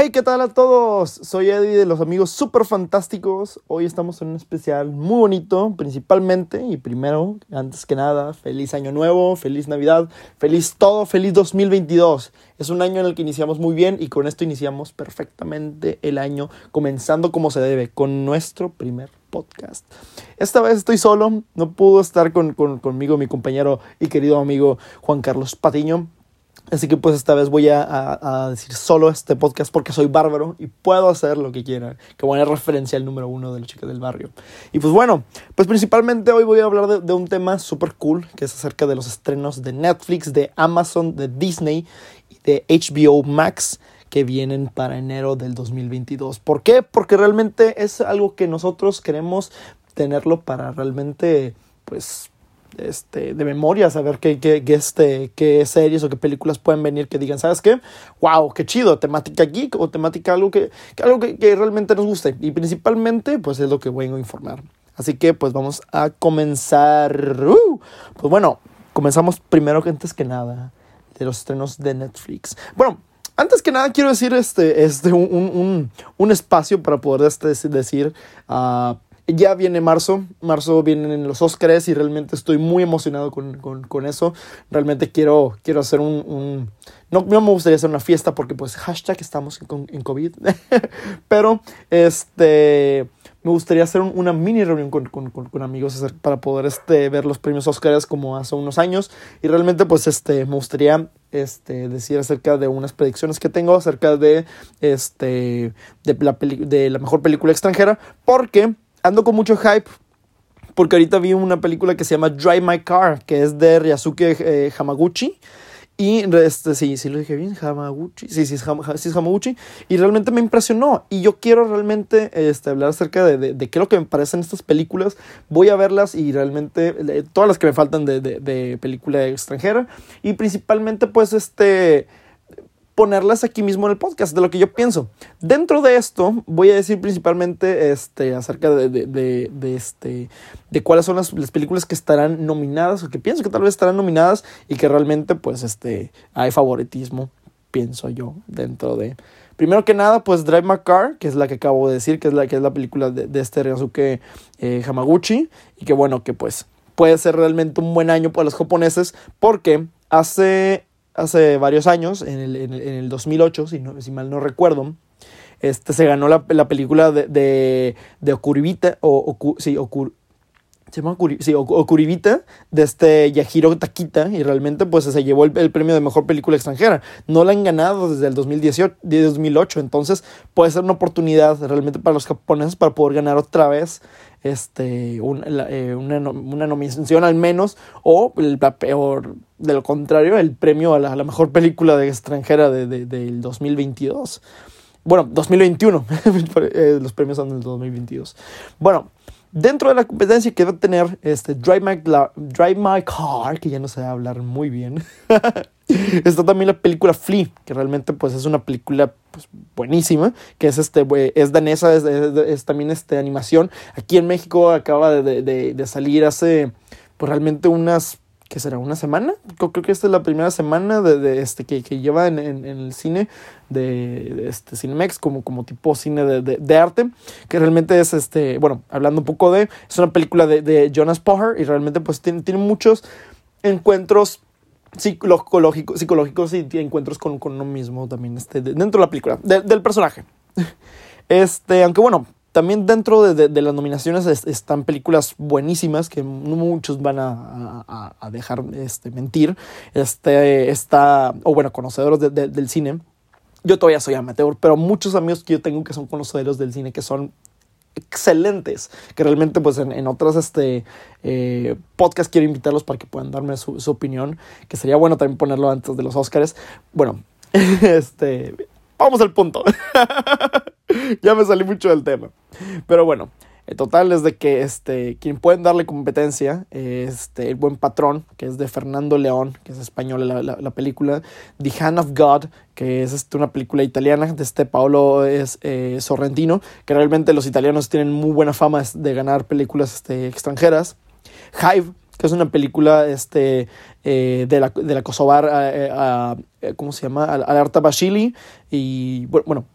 Hey, ¿qué tal a todos? Soy Eddie de los amigos super fantásticos. Hoy estamos en un especial muy bonito, principalmente y primero, antes que nada, feliz año nuevo, feliz Navidad, feliz todo, feliz 2022. Es un año en el que iniciamos muy bien y con esto iniciamos perfectamente el año, comenzando como se debe, con nuestro primer podcast. Esta vez estoy solo, no pudo estar con, conmigo mi compañero y querido amigo Juan Carlos Patiño Así que pues esta vez voy a, decir solo este podcast porque soy bárbaro y puedo hacer lo que quiera. Que buena referencia al número uno de los chicos del barrio. Y pues bueno, pues principalmente hoy voy a hablar de, de un tema súper cool que es acerca de los estrenos de Netflix, de Amazon, de Disney y de HBO Max que vienen para enero del 2022. ¿Por qué? Porque realmente es algo que nosotros queremos tenerlo para realmente pues este, de memoria, saber qué, qué, qué, este, qué series o qué películas pueden venir que digan, ¿sabes qué? ¡Wow! ¡Qué chido! Temática geek o temática algo que, algo que, que, realmente nos guste. Y principalmente, pues es lo que vengo a informar. Así que, pues vamos a comenzar. ¡Uh! Pues bueno, comenzamos primero que antes que nada de los estrenos de Netflix. Bueno, antes que nada quiero decir este, este un, un, un espacio para poder este, decir uh, ya viene marzo, marzo vienen los Oscars y realmente estoy muy emocionado con, con, eso. Realmente quiero, quiero hacer un, un, No, me gustaría hacer una fiesta porque pues hashtag estamos en, COVID. Pero este me gustaría hacer una mini reunión con, con, con, amigos para poder este, ver los premios Oscars como hace unos años. Y realmente pues este, me gustaría este, decir acerca de unas predicciones que tengo acerca de, este, de, la, de la mejor película extranjera. Porque ando con mucho hype porque ahorita vi una película que se llama Drive My Car, que es de Ryazuke eh, Hamaguchi. Y este, sí, sí lo dije bien, Hamaguchi. Sí, sí es, Hamaguchi. Y realmente me impresionó. Y yo quiero realmente este, hablar acerca de, de, de, qué es lo que me parecen estas películas. Voy a verlas y realmente todas las que me faltan de, de película extranjera. Y principalmente, pues, este ponerlas aquí mismo en el podcast, de lo que yo pienso. Dentro de esto, voy a decir principalmente este, acerca de, de, de, este, de cuáles son las, las, películas que estarán nominadas o que pienso que tal vez estarán nominadas y que realmente, pues, este, hay favoritismo, pienso yo, dentro de. Primero que nada, pues Drive My Car, que es la que acabo de decir, que es la, que es la película de, de este Ryosuke eh, Hamaguchi, y que bueno, que pues puede ser realmente un buen año para los japoneses, porque hace hace varios años, en el, en el, 2008, si, no, si mal no recuerdo, este, se ganó la, la película de, de, de Okuribita, o, Okur, se llama Okuribita, de este Yahiro Takita, y realmente pues se llevó el, el, premio de mejor película extranjera. No la han ganado desde el 2018, 2008, entonces puede ser una oportunidad realmente para los japoneses para poder ganar otra vez este, eh, una, una, nominación al menos, o el peor, de lo contrario, el premio a la, mejor película de extranjera de, de, del 2022. Bueno, 2021, eh, los premios son del 2022. Bueno, dentro de la competencia que va a tener este Drive My, Drive My Car, que ya no a hablar muy bien, está también la película Flea, que realmente pues es una película pues, buenísima, que es, este, es danesa, es, es, también este, animación. Aquí en México acaba de, de, de salir hace pues realmente unas ¿qué será? ¿Una semana? Creo, que esta es la primera semana de, de este, que, que lleva en, en, en, el cine de, de, este Cinemex como, como tipo cine de, de, arte, que realmente es, este, bueno, hablando un poco de, es una película de, Jonas Poher y realmente pues tiene, tiene muchos encuentros psicológicos, psicológicos y encuentros con, con uno mismo también este, dentro de la película, del personaje. Este, aunque bueno, también dentro de, de, las nominaciones están películas buenísimas que no muchos van a, a, a dejar este, mentir. Este, está, o bueno, conocedores de, del cine. Yo todavía soy amateur, pero muchos amigos que yo tengo que son conocedores del cine que son excelentes, que realmente pues en, en otros este, eh, podcasts quiero invitarlos para que puedan darme su, su, opinión, que sería bueno también ponerlo antes de los Oscars. Bueno, este, vamos al punto. ya me salí mucho del tema. Pero bueno, el total es de que este, quien pueden darle competencia, este, el buen patrón, que es de Fernando León, que es español la, la, la película, The Hand of God, que es este, una película italiana de este Paolo eh, Sorrentino, que realmente los italianos tienen muy buena fama de ganar películas este, extranjeras. Hive, que es una película este, eh, de, la, de la Kosovar, eh, ¿cómo se llama? Al Arta Bashili, y bueno,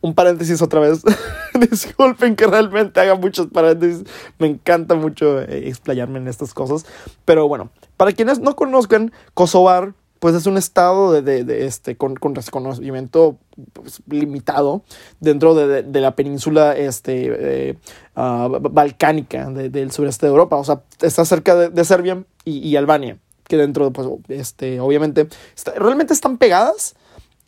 un paréntesis otra vez. Disculpen que realmente haga muchos paréntesis. Me encanta mucho eh, explayarme en estas cosas. Pero bueno, para quienes no conozcan, Kosovar, pues es un estado de, de, este, con, con reconocimiento pues, limitado dentro de, la península este, eh, ah, balcánica del sureste de Europa. O sea, está cerca de, Serbia y, y, Albania, que dentro, pues, este, obviamente, realmente están pegadas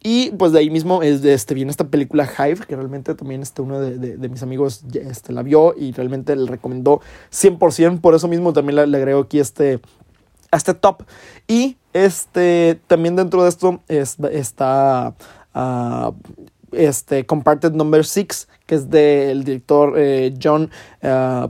y pues de ahí mismo es de este, viene esta película Hive, que realmente también este, uno de, de, mis amigos este, la vio y realmente le recomendó 100%. Por eso mismo también le, agrego aquí este, este top. Y este, también dentro de esto está uh, este, Comparted Number 6, que es del director eh, John uh,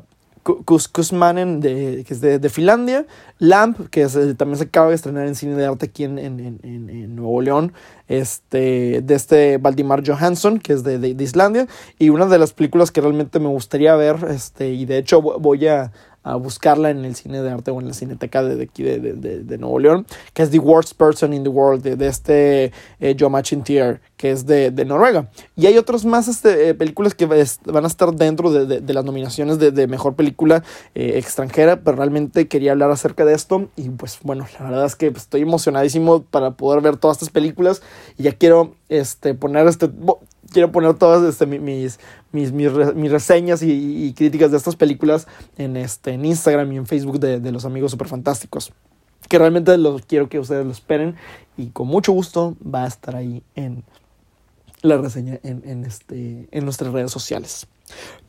Kusmanen, de, que es de, de, Finlandia. Lamp, que eh, también se acaba de estrenar en cine de arte aquí en, en, en, Nuevo León. Este, de este Valdimar Johansson, que es de, de, Islandia. Y una de las películas que realmente me gustaría ver, este, y de hecho voy a, a buscarla en el cine de arte o en la cineteca de, aquí de, de, de, Nuevo León, que es The Worst Person in the World, de, este eh, Joe Machintier, que es de, Noruega. Y hay otras más este, eh, películas que van a estar dentro de, las nominaciones de, mejor película eh, extranjera, pero realmente quería hablar acerca de esto. Y pues bueno, la verdad es que pues, estoy emocionadísimo para poder ver todas estas películas y ya quiero este, poner este quiero poner todas este, mis, mis, mis, reseñas y, críticas de estas películas en, este, en Instagram y en Facebook de, los amigos super fantásticos. Que realmente los quiero que ustedes lo esperen y con mucho gusto va a estar ahí en la reseña en, este, en nuestras redes sociales.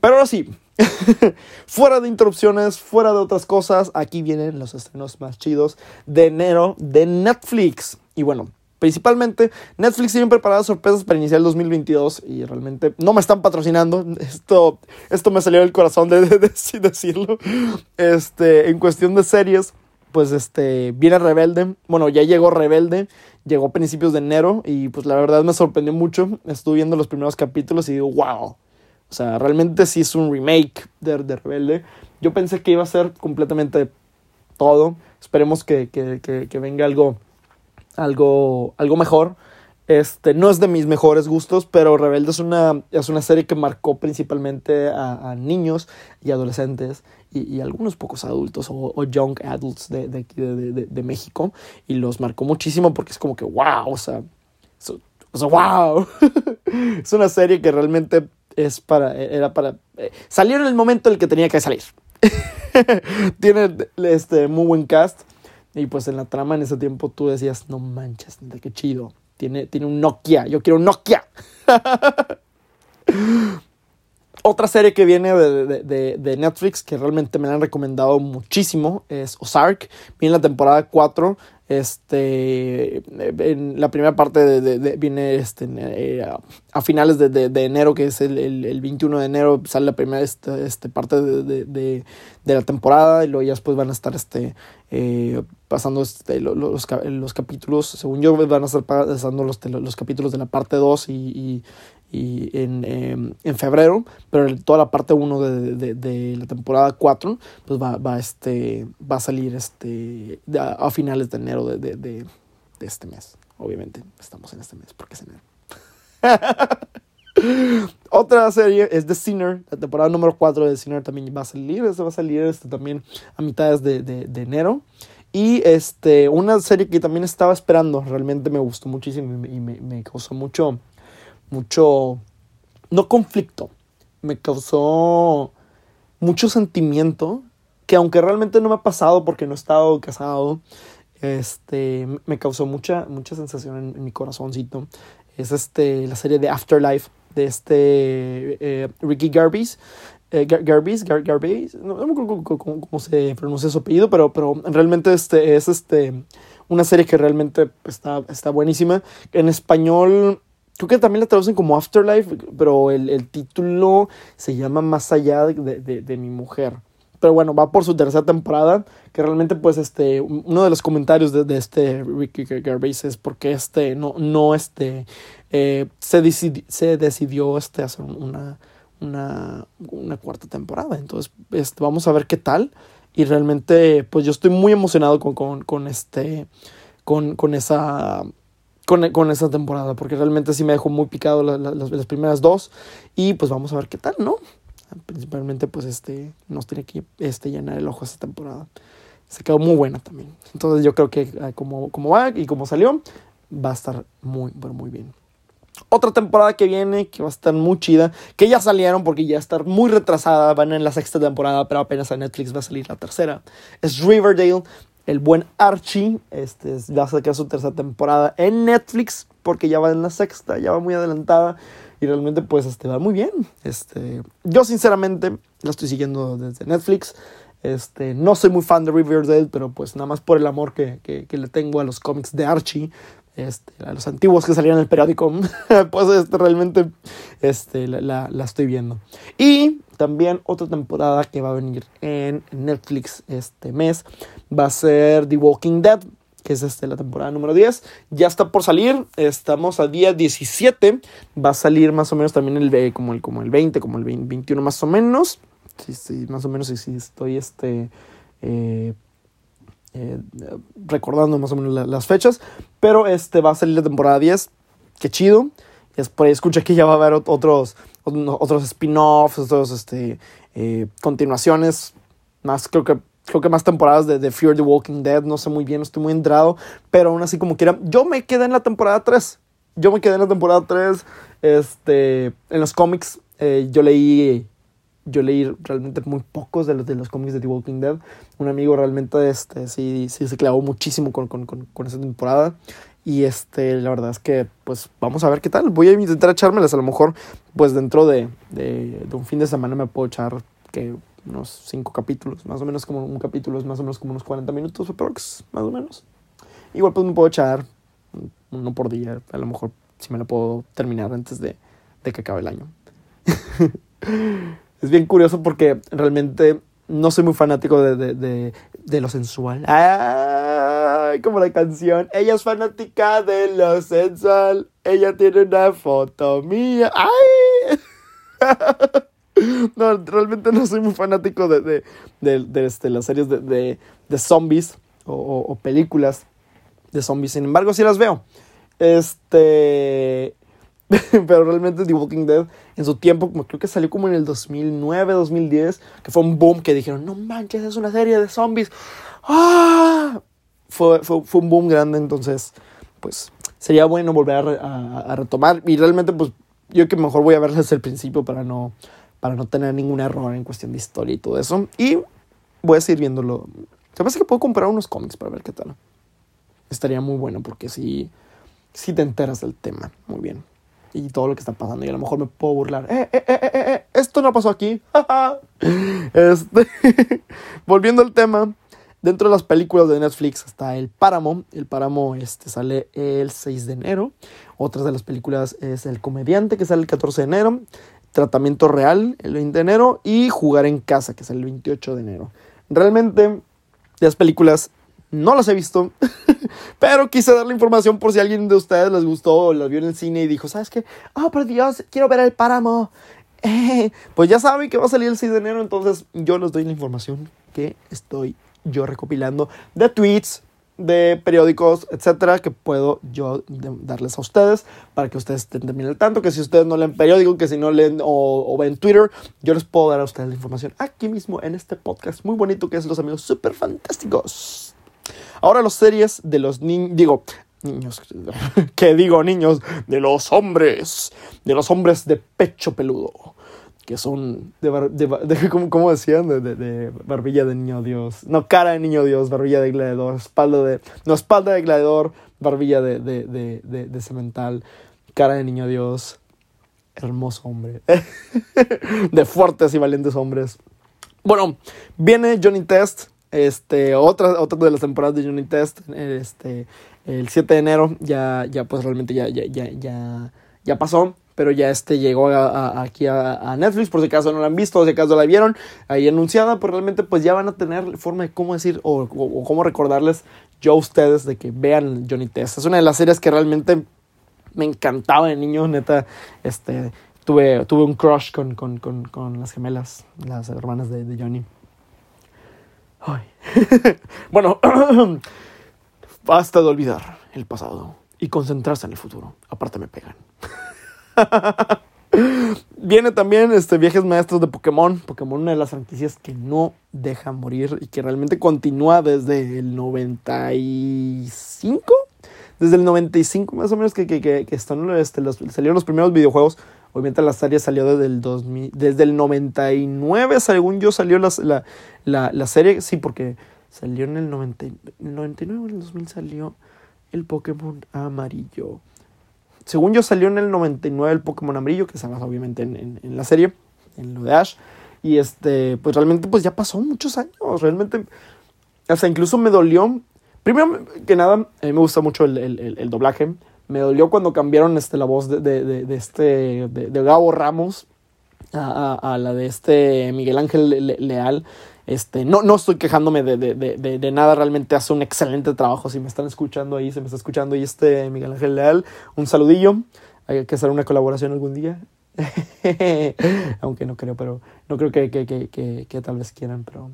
Pero ahora sí, fuera de interrupciones, fuera de otras cosas, aquí vienen los estrenos más chidos de enero de Netflix. Y bueno, Principalmente, Netflix tiene preparadas sorpresas para iniciar el 2022 y realmente no me están patrocinando. Esto, esto me salió del corazón de, decirlo. Este, en cuestión de series, pues este, viene Rebelde. Bueno, ya llegó Rebelde. Llegó a principios de enero y pues la verdad me sorprendió mucho. Estuve viendo los primeros capítulos y digo, wow. O sea, realmente sí es un remake de, de Rebelde. Yo pensé que iba a ser completamente todo. Esperemos que, que, que, que venga algo algo, algo mejor. Este, no es de mis mejores gustos, pero Rebelde es una, es una serie que marcó principalmente a, niños y adolescentes y, algunos pocos adultos o, young adults de, de, de, de, México y los marcó muchísimo porque es como que wow, o sea, o sea wow. es una serie que realmente es para, era para, eh, salió en el momento en el que tenía que salir. Tiene este, muy buen cast. Y pues en la trama en ese tiempo tú decías, no manches, qué chido. Tiene, tiene un Nokia, yo quiero un Nokia. Otra serie que viene de, de, de, Netflix que realmente me la han recomendado muchísimo es Ozark. Viene la temporada 4. Este, en la primera parte viene este, eh, a, finales de, enero, que es el, el, 21 de enero, sale la primera este, este parte de, la temporada y luego ya después van a estar este, eh, pasando este, los, los, capítulos, según yo van a estar pasando los, los capítulos de la parte 2 y, y en, em, en, febrero, pero toda la parte 1 de, de, de, la temporada 4 pues va, va, este, va a salir este, a, finales de enero de, de, este mes. Obviamente estamos en este mes porque es enero. Otra serie es The Sinner, la temporada número 4 de The Sinner también va a salir, este va a salir este también a mitades de, enero. Y este, una serie que también estaba esperando, realmente me gustó muchísimo y me, me causó mucho, mucho, no conflicto, me causó mucho sentimiento que aunque realmente no me ha pasado porque no he estado casado, este, me causó mucha, mucha sensación en, mi corazoncito. Es este, la serie de Afterlife de este eh, Ricky Garbis. Eh, Garbis, no, me acuerdo cómo, se pronuncia su apellido, pero, pero realmente este, es este, una serie que realmente está, está buenísima. En español Creo que también la traducen como Afterlife, pero el, el título se llama Más allá de, de, mi mujer. Pero bueno, va por su tercera temporada, que realmente pues este, uno de los comentarios de, de este Ricky Gervais es porque este, no, no este, eh, se, decidi, se decidió este, hacer una, una, una cuarta temporada. Entonces, este, vamos a ver qué tal. Y realmente, pues yo estoy muy emocionado con, con, con este, con, con esa con, con esta temporada, porque realmente sí me dejó muy picado las, las primeras dos. Y pues vamos a ver qué tal, ¿no? Principalmente, pues este, nos tiene que este, llenar el ojo esta temporada. Se quedó muy buena también. Entonces yo creo que ah, como, como va y como salió, va a estar muy, pero muy bien. Otra temporada que viene, que va a estar muy chida, que ya salieron porque ya está muy retrasada, van en la sexta temporada, pero apenas a Netflix va a salir la tercera. Es Riverdale, el buen Archie, este, va a sacar su tercera temporada en Netflix porque ya va en la sexta, ya va muy adelantada y realmente pues este, va muy bien. Este, yo sinceramente la estoy siguiendo desde Netflix. Este, no soy muy fan de Riverdale, pero pues nada más por el amor que, que, que le tengo a los cómics de Archie, este, a los antiguos que salían en el periódico, pues este, realmente este, la, la, estoy viendo. Y también otra temporada que va a venir en Netflix este mes va a ser The Walking Dead, que es este, la temporada número 10. Ya está por salir, estamos a día 17, va a salir más o menos también el, como, el, como el 20, como el 21 más o menos. Sí, sí, más o menos sí, sí estoy este... Eh, eh, recordando más o menos las fechas. Pero este va a salir la temporada 10. Qué chido. Es por ahí escucha que ya va a haber otros, otros spin-offs, otros este, eh, continuaciones. Más, creo que, creo que más temporadas de, de, Fear the Walking Dead. No sé muy bien, no estoy muy entrado. Pero aún así, como quiera. Yo me quedé en la temporada 3. Yo me quedé en la temporada 3. Este, en los cómics, eh, yo leí yo leí realmente muy pocos de los, de los cómics de The Walking Dead. Un amigo realmente este, sí, sí se clavó muchísimo con, con, con, con esa temporada. Y este, la verdad es que, pues, vamos a ver qué tal. Voy a intentar echármelas. A lo mejor, pues, dentro de, de, de un fin de semana me puedo echar que unos cinco capítulos. Más o menos como un capítulo es más o menos como unos 40 minutos aprox, más o menos. Igual, pues, me puedo echar uno por día. A lo mejor, si me lo puedo terminar antes de, de que acabe el año. Es bien curioso porque realmente no soy muy fanático de, de, de, de lo sensual. ¡Ay! Como la canción. Ella es fanática de lo sensual. Ella tiene una foto mía. ¡Ay! No, realmente no soy muy fanático de, de, este, las series de zombies o, o, o, películas de zombies. Sin embargo, sí las veo. Este. pero realmente The Walking Dead en su tiempo, creo que salió como en el 2009, 2010, que fue un boom que dijeron, no manches, es una serie de zombies. ¡Ah! Fue, fue, fue un boom grande, entonces, pues sería bueno volver a, retomar. Y realmente, pues yo que mejor voy a ver desde el principio para no, para no tener ningún error en cuestión de historia y todo eso. Y voy a seguir viéndolo. Se me que puedo comprar unos cómics para ver qué tal. Estaría muy bueno porque sí, sí te enteras del tema. Muy bien y todo lo que está pasando. Y a lo mejor me puedo burlar. ¡Eh, eh, eh, esto no pasó aquí. este, volviendo al tema. Dentro de las películas de Netflix está El Páramo. El Páramo este, sale el 6 de enero. Otras de las películas es El Comediante, que sale el 14 de enero. Tratamiento Real, el 20 de enero. Y Jugar en Casa, que sale el 28 de enero. Realmente, las películas no las he visto, pero quise darle información por si alguien de ustedes les gustó o las vio en el cine y dijo, ¿sabes qué? Oh, por Dios, quiero ver el páramo. Eh, pues ya saben que va a salir el 6 de enero, entonces yo les doy la información que estoy yo recopilando de tweets, de periódicos, etcétera, que puedo yo darles a ustedes para que ustedes estén también al tanto. Que si ustedes no leen periódico, que si no leen o, o, ven Twitter, yo les puedo dar a ustedes la información aquí mismo en este podcast muy bonito que es Los Amigos Super Fantásticos. Ahora las series de los niños, digo, niños, ¿qué digo niños? De los hombres, de los hombres de pecho peludo, que son de, de, ¿cómo, decían? De, de, barbilla de niño Dios, no, cara de niño Dios, barbilla de gladiador, espalda de, no, espalda de gladiador, barbilla de, de cemental, cara de niño Dios, hermoso hombre, de fuertes y valientes hombres. Bueno, viene Johnny Test, este, otra, otra de las temporadas de Unit Test, este, el 7 de enero, ya, ya pues realmente ya, ya, ya, ya, ya pasó, pero ya este llegó a, a, aquí a, a, Netflix, por si acaso no la han visto, por si acaso la vieron ahí anunciada, pues realmente pues ya van a tener forma de cómo decir o, o, o cómo recordarles yo a ustedes de que vean Johnny Test. Es una de las series que realmente me encantaba de niño, neta, este, tuve, tuve un crush con, con, con, con las gemelas, las hermanas de, de Johnny. Ay. bueno, basta de olvidar el pasado y concentrarse en el futuro. Aparte me pegan. Viene también este, Viajes Maestros de Pokémon. Pokémon, una de las franquicias que no deja morir y que realmente continúa desde el 95. Desde el 95 más o menos que, que, que, están, este, salieron los primeros videojuegos. Obviamente la serie salió desde el, 2000, desde el 99, según yo salió la, la, la, serie. Sí, porque salió en el, 90, el 99 o en el 2000 salió el Pokémon amarillo. Según yo salió en el 99 el Pokémon amarillo, que se basa obviamente en, la serie, en lo de Ash. Y este, pues realmente pues ya pasó muchos años. Realmente, sea, incluso me dolió. Primero que nada, me gusta mucho el, doblaje. Me dolió cuando cambiaron este, la voz de, de, de este, de, Gabo Ramos a, a, la de este Miguel Ángel Leal. Este, no, no estoy quejándome de, de, de, de, nada, realmente hace un excelente trabajo. Si me están escuchando ahí, se me está escuchando ahí este Miguel Ángel Leal, un saludillo. Hay que hacer una colaboración algún día. Aunque no creo, pero no creo que, que, que, que, tal vez quieran. Pero,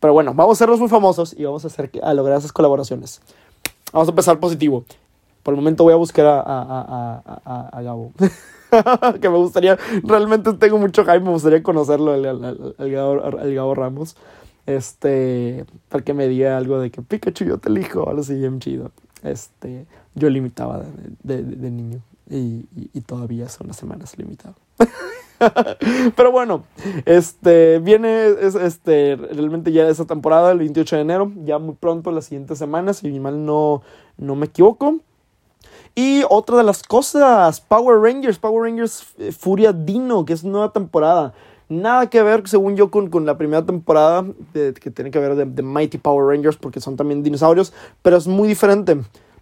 pero bueno, vamos a hacerlos muy famosos y vamos a, hacer, a lograr esas colaboraciones. Vamos a empezar positivo. Por el momento voy a buscar a, a, a, a Gabo. que me gustaría, realmente tengo mucho hype, me gustaría conocerlo, al, Gabo, Ramos. Este, para que me diga algo de que Pikachu yo te elijo, algo así bien chido. Este, yo limitaba de, de, niño y, y, todavía son las semanas limitado. Pero bueno, este viene este realmente ya esa temporada el 28 de enero, ya muy pronto las siguientes semanas, si mal no no me equivoco. Y otra de las cosas, Power Rangers, Power Rangers eh, Furia Dino, que es nueva temporada. Nada que ver, según yo, con, con la primera temporada, que tiene que ver de, Mighty Power Rangers, porque son también dinosaurios, pero es muy diferente.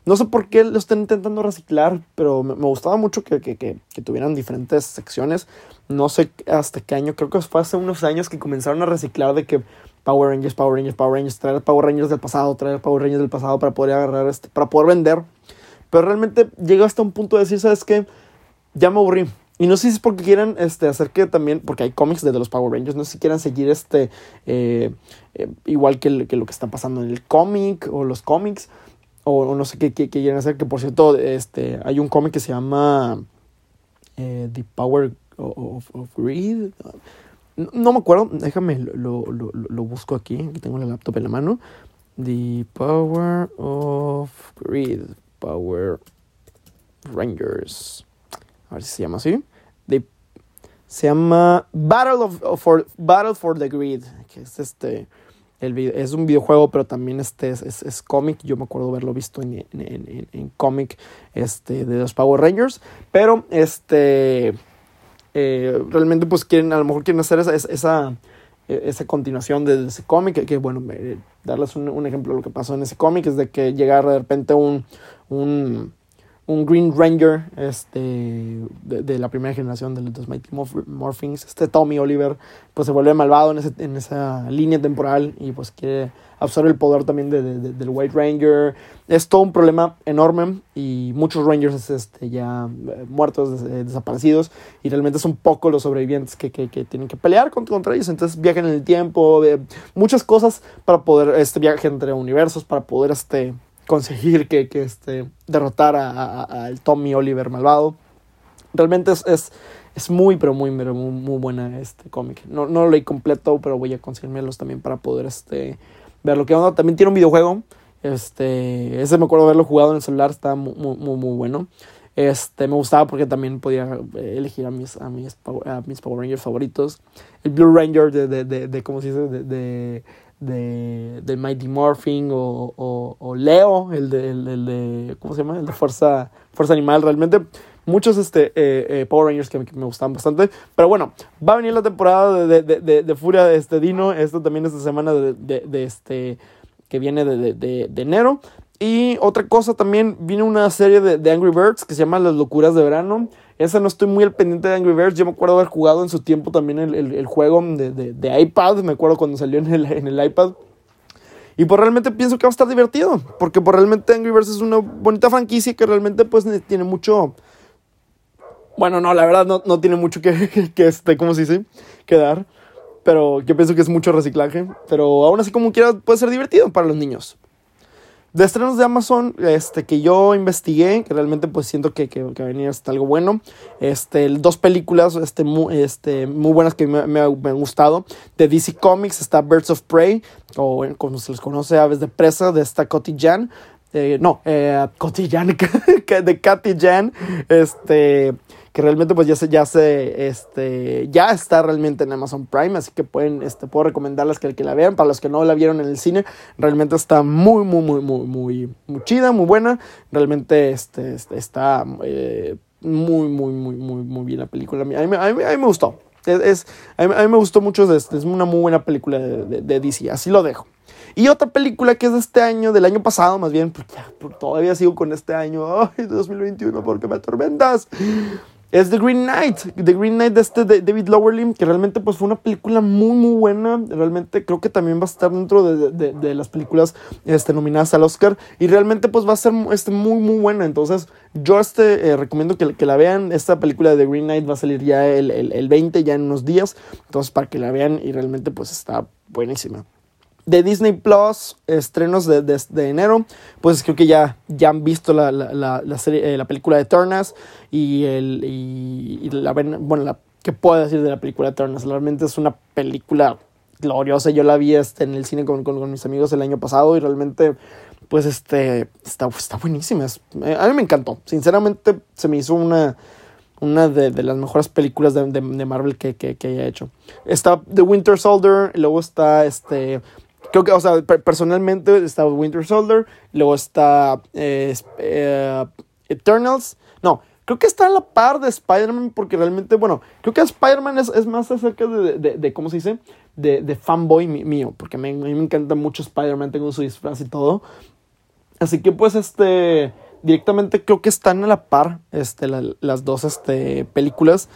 No sé por qué lo están intentando reciclar, pero me, gustaba mucho que, que, que, que, tuvieran diferentes secciones. No sé hasta qué año, creo que fue hace unos años que comenzaron a reciclar de que Power Rangers, Power Rangers, Power Rangers, traer Power Rangers del pasado, traer Power Rangers del pasado para poder agarrar este, para poder vender pero realmente llega hasta un punto de decir, ¿sabes qué? Ya me aburrí. Y no sé si es porque quieran este, hacer que también, porque hay cómics de los Power Rangers, no sé si quieran seguir este, eh, eh, igual que, lo que está pasando en el cómic o los cómics, o, no sé qué, qué, quieran hacer, que por cierto, este, hay un cómic que se llama eh, The Power of, Greed. No, me acuerdo, déjame, lo, lo, lo, busco aquí, aquí tengo la laptop en la mano. The Power of Greed, Power Rangers. A ver si se llama así. se llama Battle of, for Battle for the Grid, que es este el, es un videojuego, pero también este es, es, cómic. Yo me acuerdo haberlo visto en, en, en, cómic este, de los Power Rangers. Pero este eh, realmente pues quieren, a lo mejor quieren hacer esa, esa e-, esa continuación de ese cómic, que, bueno, darles un, un, ejemplo de lo que pasó en ese cómic, es de que llega de repente un, un, un Green Ranger este, de, de, la primera generación de los Mighty Morphings, este Tommy Oliver, pues se vuelve malvado en, ese, en esa línea temporal y pues quiere absorber el poder también de, del White Ranger. Es todo un problema enorme y muchos Rangers este, ya eh, muertos, eh, desaparecidos y realmente son pocos los sobrevivientes que, que, que tienen que pelear contra, contra, ellos. Entonces viajan en el tiempo, muchas cosas para poder, este viaje entre universos, para poder este, conseguir que, que este, derrotar al Tommy Oliver malvado. Realmente es, es, es muy, pero muy, muy, muy buena este cómic. No, no lo leí completo, pero voy a conseguirmelos también para poder este, ver lo que onda. También tiene un videojuego. Este, ese me acuerdo haberlo jugado en el celular, estaba muy, muy, muy bueno. Este, me gustaba porque también podía eh, elegir a mis, a mis, a mis Power Rangers favoritos. El Blue Ranger de, de, de, de ¿cómo se dice? De, de, de, Mighty Morphing o, o, o Leo, el de, el, el, de, ¿cómo se llama? El de Fuerza, Fuerza Animal. Realmente muchos este, eh, eh, Power Rangers que me, que me, gustan bastante. Pero bueno, va a venir la temporada de, de, de, de Furia de este Dino. Esto también esta semana de, este que viene de, enero. Y otra cosa también, viene una serie de, Angry Birds que se llama Las Locuras de Verano. Esa no estoy muy al pendiente de Angry Birds. Yo me acuerdo haber jugado en su tiempo también el, el, juego de, de, iPad. Me acuerdo cuando salió en el, en el iPad. Y pues realmente pienso que va a estar divertido. Porque pues realmente Angry Birds es una bonita franquicia que realmente pues tiene mucho... Bueno, no, la verdad no, no tiene mucho que, que, este, ¿cómo se dice? Que dar. Pero yo pienso que es mucho reciclaje. Pero aún así como quiera puede ser divertido para los niños. De estrenos de Amazon, este, que yo investigué, que realmente pues siento que, que, va hasta algo bueno. Este, dos películas este, muy, este, muy buenas que me, me, han gustado. De DC Comics está Birds of Prey, o como se les conoce, Aves de Presa, de esta Coti Jan. Eh, no, eh, Coti Jan, de Katy Jan. Este que realmente pues ya se, ya se, este, ya está realmente en Amazon Prime, así que pueden, este, puedo recomendarles que, que la vean, para los que no la vieron en el cine, realmente está muy, muy, muy, muy, muy, muy chida, muy buena, realmente, este, este está eh, muy, muy, muy, muy, muy bien la película, a mí, a mí, a mí, me gustó, es, a, mí, me gustó mucho, es, es una muy buena película de, de, DC, así lo dejo. Y otra película que es de este año, del año pasado más bien, porque, porque todavía sigo con este año, ay, 2021, porque me atormentas es The Green Knight. The Green Knight de este de David Lowerly, que realmente pues fue una película muy muy buena. Realmente creo que también va a estar dentro de, de, de las películas este, nominadas al Oscar. Y realmente pues va a ser este, muy muy buena. Entonces yo este, eh, recomiendo que, que, la vean. Esta película de The Green Knight va a salir ya el, el, el 20, ya en unos días. Entonces para que la vean y realmente pues está buenísima de Disney Plus, estrenos de, de, enero, pues creo que ya, ya han visto la, la, la, serie, eh, la película de Eternals y, el, y, y la, bueno, la, ¿qué puedo decir de la película de Eternals? Realmente es una película gloriosa, yo la vi este, en el cine con, con, mis amigos el año pasado y realmente, pues, este, está, está buenísima, eh, a mí me encantó, sinceramente se me hizo una una de, de, las mejores películas de, de, Marvel que, que, que, haya hecho. Está The Winter Soldier, luego está este Creo que, o sea, personalmente está Winter Soldier, luego está eh, eh, Eternals. No, creo que está a la par de Spider-Man porque realmente, bueno, creo que Spider-Man es, es, más acerca de, de, de, ¿cómo se dice? De, de fanboy mío, porque a mí me encanta mucho Spider-Man, tengo su disfraz y todo. Así que pues este, directamente creo que están a la par este, la, las dos este, películas.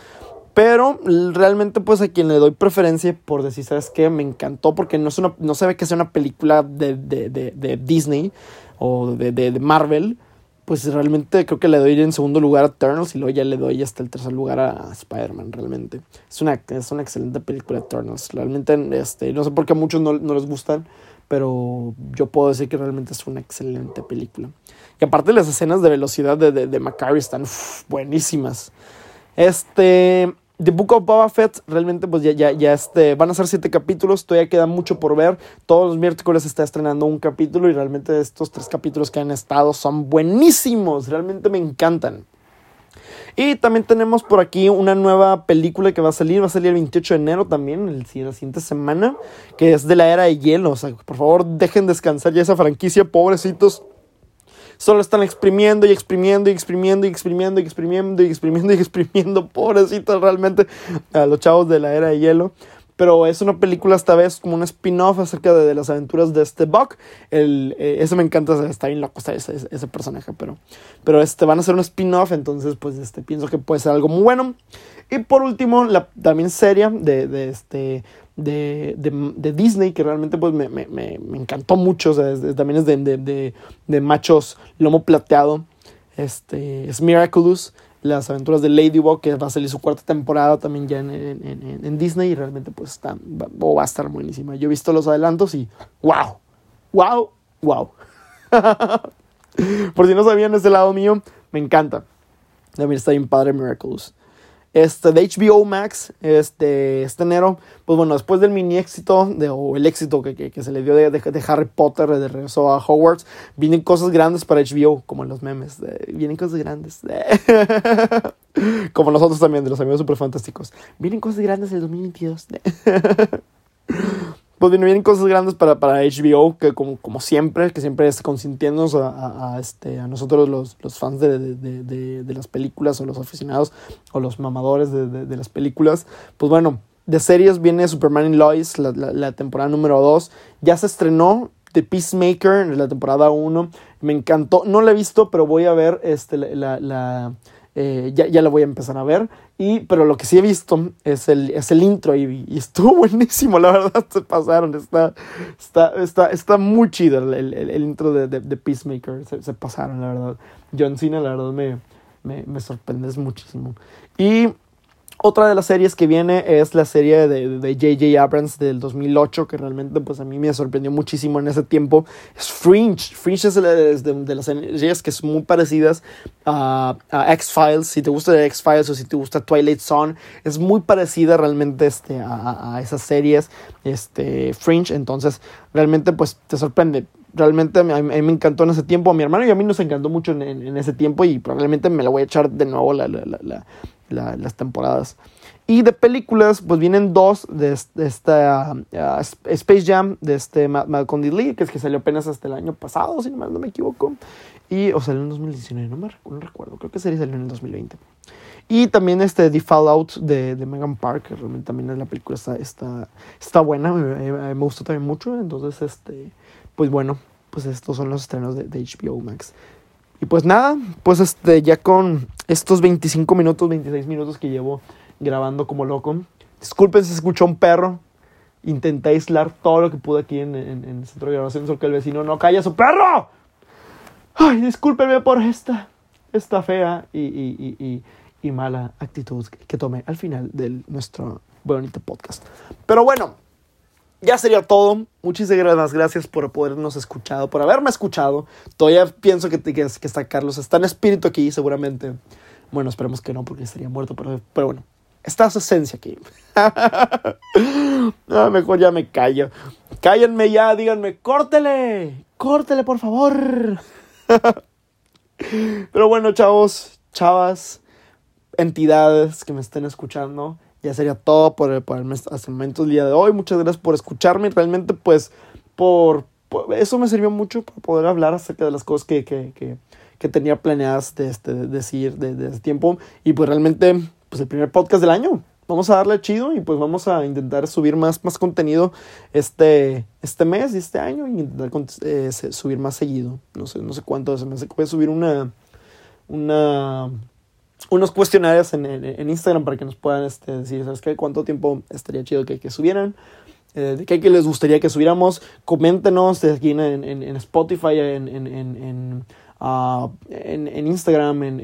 Pero realmente pues a quien le doy preferencia por decir, ¿sabes qué? Me encantó porque no, es una, no se ve que sea una película de, de, de, Disney o de, Marvel. Pues realmente creo que le doy en segundo lugar a Eternals y luego ya le doy hasta el tercer lugar a Spider-Man, realmente. Es una, es una excelente película Eternals. Realmente, este, no sé por qué a muchos no, no les gustan, pero yo puedo decir que realmente es una excelente película. Y aparte las escenas de velocidad de, de, de Macari están buenísimas. Este, The Book of Boba Fett, realmente pues ya, ya, ya este, van a ser siete capítulos, todavía queda mucho por ver. Todos los miércoles está estrenando un capítulo y realmente estos tres capítulos que han estado son buenísimos, realmente me encantan. Y también tenemos por aquí una nueva película que va a salir, va a salir el 28 de enero también, el, la siguiente semana, que es de la era de hielo. O sea, por favor, dejen descansar ya esa franquicia, pobrecitos solo están exprimiendo y exprimiendo y exprimiendo y exprimiendo y exprimiendo y exprimiendo y exprimiendo, pobrecitos realmente a los chavos de la era de hielo. Pero es una película esta vez como un spin-off acerca de, las aventuras de este Buck. El, eh, eso me encanta, está bien loco ese, ese, ese personaje, pero, pero este, van a ser un spin-off, entonces pues este, pienso que puede ser algo muy bueno. Y por último, la también serie de, de este de, de, de, Disney que realmente pues me, me, me, encantó mucho. O sea, es, también es de, de, machos lomo plateado. Este, es Miraculous, las aventuras de Ladybug, que va a salir su cuarta temporada también ya en, en, en Disney. Y realmente pues está, va, va, a estar buenísima. Yo he visto los adelantos y wow, wow, wow. Por si no sabían ese lado mío, me encanta. También está bien padre Miraculous. Este, de HBO Max, este, este enero, pues bueno, después del mini éxito, de, o el éxito que, que, se le dio de, de, Harry Potter, de regreso a Hogwarts, vienen cosas grandes para HBO, como en los memes, vienen cosas grandes, como nosotros también, de los amigos super fantásticos, vienen cosas grandes en el 2022. pues bien, vienen cosas grandes para, para HBO, que como, como siempre, que siempre está consintiéndonos a, a, este, a nosotros los, los fans de, de, de, de, las películas o los aficionados o los mamadores de, las películas. Pues bueno, de series viene Superman and Lois, la, la, temporada número 2. Ya se estrenó The Peacemaker en la temporada 1. Me encantó, no la he visto, pero voy a ver este, la eh, ya, ya la voy a empezar a ver. Y, pero lo que sí he visto es el, es el intro y, y estuvo buenísimo, la verdad, se pasaron. Está, está, está, está muy chido el, el, el intro de, de, de Peacemaker, se, se, pasaron, la verdad. John Cena, la verdad, me, me, me sorprendes muchísimo. Y Otra de las series que viene es la serie de J.J. Abrams del 2008, que realmente pues a mí me sorprendió muchísimo en ese tiempo. Es Fringe. Fringe es de, las series que son muy parecidas a, X-Files. Si te gusta X-Files o si te gusta Twilight Zone, es muy parecida realmente este, a, esas series. Este, Fringe, entonces realmente pues te sorprende realmente a mí, me encantó en ese tiempo, a mi hermano y a mí nos encantó mucho en, ese tiempo y probablemente me la voy a echar de nuevo la, las temporadas. Y de películas, pues vienen dos de, esta uh, Space Jam, de este Malcolm D. Lee, que es que salió apenas hasta el año pasado, si no me equivoco. Y, o salió en 2019, no me no recuerdo, creo que sería salió en el 2020. Y también este The Fallout de, de Megan Park, que realmente también la película está, está, está buena, me, me, gustó también mucho. Entonces, este, pues bueno, pues estos son los estrenos de, de HBO Max. Y pues nada, pues este, ya con estos 25 minutos, 26 minutos que llevo grabando como loco. Disculpen si escuchó un perro. Intenté aislar todo lo que pude aquí en, el centro de grabación, solo que el vecino no calla su perro. Ay, discúlpenme por esta, esta fea y, y, y, y mala actitud que tomé al final de nuestro bonito podcast. Pero bueno, ya sería todo. Muchísimas gracias por podernos escuchado, por haberme escuchado. Todavía pienso que, que, que está Carlos, está en espíritu aquí, seguramente. Bueno, esperemos que no, porque estaría muerto, pero, pero bueno, está su esencia aquí. no, mejor ya me callo. Cállenme ya, díganme, córtele, córtele, por favor. pero bueno, chavos, chavas, entidades que me estén escuchando ya sería todo por, el, por el, hasta el momento del día de hoy. Muchas gracias por escucharme. Realmente, pues, por, eso me sirvió mucho para poder hablar acerca de las cosas que, que, que, que tenía planeadas de, este, decir desde de ese tiempo. Y pues realmente, pues el primer podcast del año. Vamos a darle chido y pues vamos a intentar subir más, más contenido este, este mes y este año. Y intentar eh, subir más seguido. No sé, no sé cuánto. Se me hace que voy a subir una... una unos cuestionarios en, en, Instagram para que nos puedan este, decir, ¿sabes qué? ¿Cuánto tiempo estaría chido que, que subieran? Eh, ¿De qué, les gustaría que subiéramos? Coméntenos aquí en, en, en Spotify, en, en, uh, en, Instagram, en,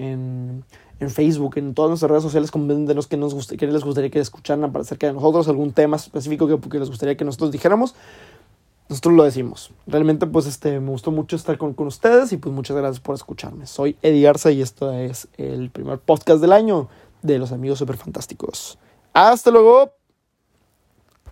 en, Facebook, en todas nuestras redes sociales. Coméntenos qué, nos qué les gustaría que escucharan acerca de nosotros, algún tema específico que, que les gustaría que nosotros dijéramos nosotros lo decimos. Realmente, pues, este, me gustó mucho estar con, con ustedes y pues muchas gracias por escucharme. Soy Eddie Garza y esto es el primer podcast del año de los amigos super fantásticos. Hasta luego.